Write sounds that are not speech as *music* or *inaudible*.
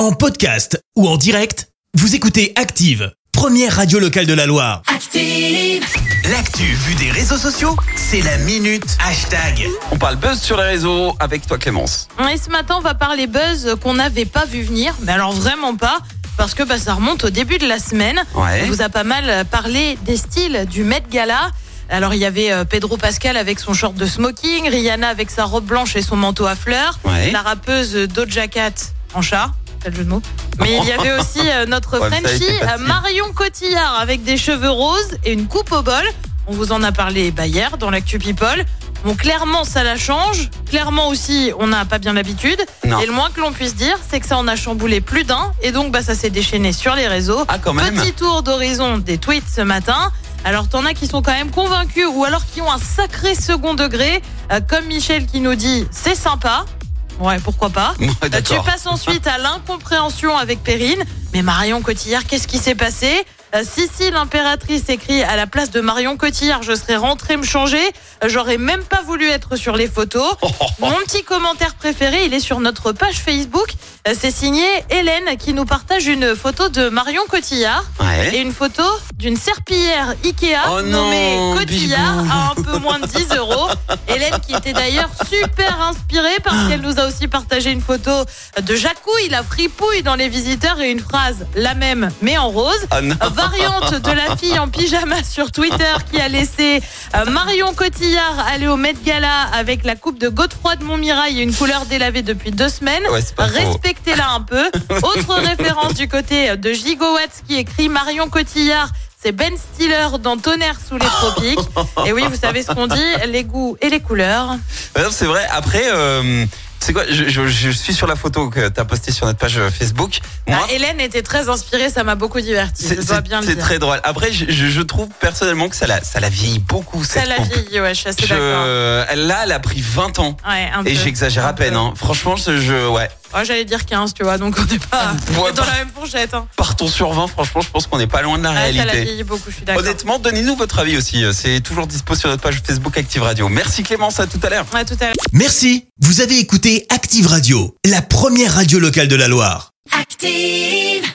En podcast ou en direct, vous écoutez Active, première radio locale de la Loire. Active. L'actu vue des réseaux sociaux, c'est la minute hashtag. On parle buzz sur les réseaux avec toi Clémence. Et ce matin, on va parler buzz qu'on n'avait pas vu venir, mais alors vraiment pas, parce que bah, ça remonte au début de la semaine. Ouais. On vous a pas mal parlé des styles du Met Gala. Alors il y avait euh, Pedro Pascal avec son short de smoking, Rihanna avec sa robe blanche et son manteau à fleurs, Ouais. la rappeuse Doja Cat en chat, jeu de mots. Mais il y avait aussi euh, notre *laughs* Ouais, ça a Frenchie euh, facile. Marion Cotillard avec des cheveux roses et une coupe au bol. On vous en a parlé bah, hier dans l'actu People. Bon, clairement, ça la change. Clairement aussi, on n'a pas bien l'habitude. Non. Et le moins que l'on puisse dire, c'est que ça en a chamboulé plus d'un. Et donc, bah, ça s'est déchaîné sur les réseaux. Ah quand même. Petit tour d'horizon des tweets ce matin. Alors, t'en as qui sont quand même convaincus ou alors qui ont un sacré second degré, euh, comme Michel qui nous dit c'est sympa. Ouais, pourquoi pas. Ouais, Euh, Tu passes ensuite à l'incompréhension avec Perrine. Mais Marion Cotillard, qu'est-ce qui s'est passé? Euh, Si, si, l'impératrice écrit à la place de Marion Cotillard, je serais rentrée me changer. Euh, J'aurais même pas voulu être sur les photos. *laughs* Mon petit commentaire préféré, il est sur notre page Facebook. Euh, C'est signé Hélène qui nous partage une photo de Marion Cotillard Ouais. et une photo d'une serpillière Ikea Oh nommée non, Cotillard Bibou. à un peu moins de 10 euros. *laughs* Hélène qui était d'ailleurs super inspirée parce qu'elle nous a aussi partagé une photo de Jacouille, la fripouille dans les visiteurs et une phrase la même mais en rose. Ah. Variante de la fille en pyjama sur Twitter qui a laissé euh, Marion Cotillard aller au Met Gala avec la coupe de Godefroy de Montmirail et une couleur délavée depuis deux semaines. Ouais. Respectez-la un peu. *laughs* Autre référence du côté de Gigawatts qui écrit Marion Cotillard. C'est Ben Stiller dans Tonnerre sous les tropiques. *laughs* Et oui, vous savez ce qu'on dit, les goûts et les couleurs. C'est vrai. Après, euh, c'est quoi je, je- je suis sur la photo que tu as postée sur notre page Facebook. Moi, Ah, Hélène était très inspirée, ça m'a beaucoup diverti. c'est Je très drôle. Après, je, je- je trouve personnellement que ça la, ça la vieillit beaucoup. Ça cette la coupe. vieillit, ouais, je suis assez Je- d'accord. elle- là, elle a pris 20 ans. Ouais, un Et j'exagère à peine. Hein. Franchement, ce jeu, ouais. Ouais, J'allais dire 15, tu vois, donc on n'est pas *laughs* Ouais, dans bah. la même fourchette. Hein. Partons sur 20. Franchement, je pense qu'on n'est pas loin de la Ouais, ça la réalité. vieillit beaucoup, je suis d'accord. Honnêtement, donnez-nous votre avis aussi. C'est toujours dispo sur notre page Facebook Active Radio. Merci Clémence, à tout à l'heure. Ouais, tout à l'heure. Merci, vous avez écouté Active Radio, la première radio locale de la Loire. Active.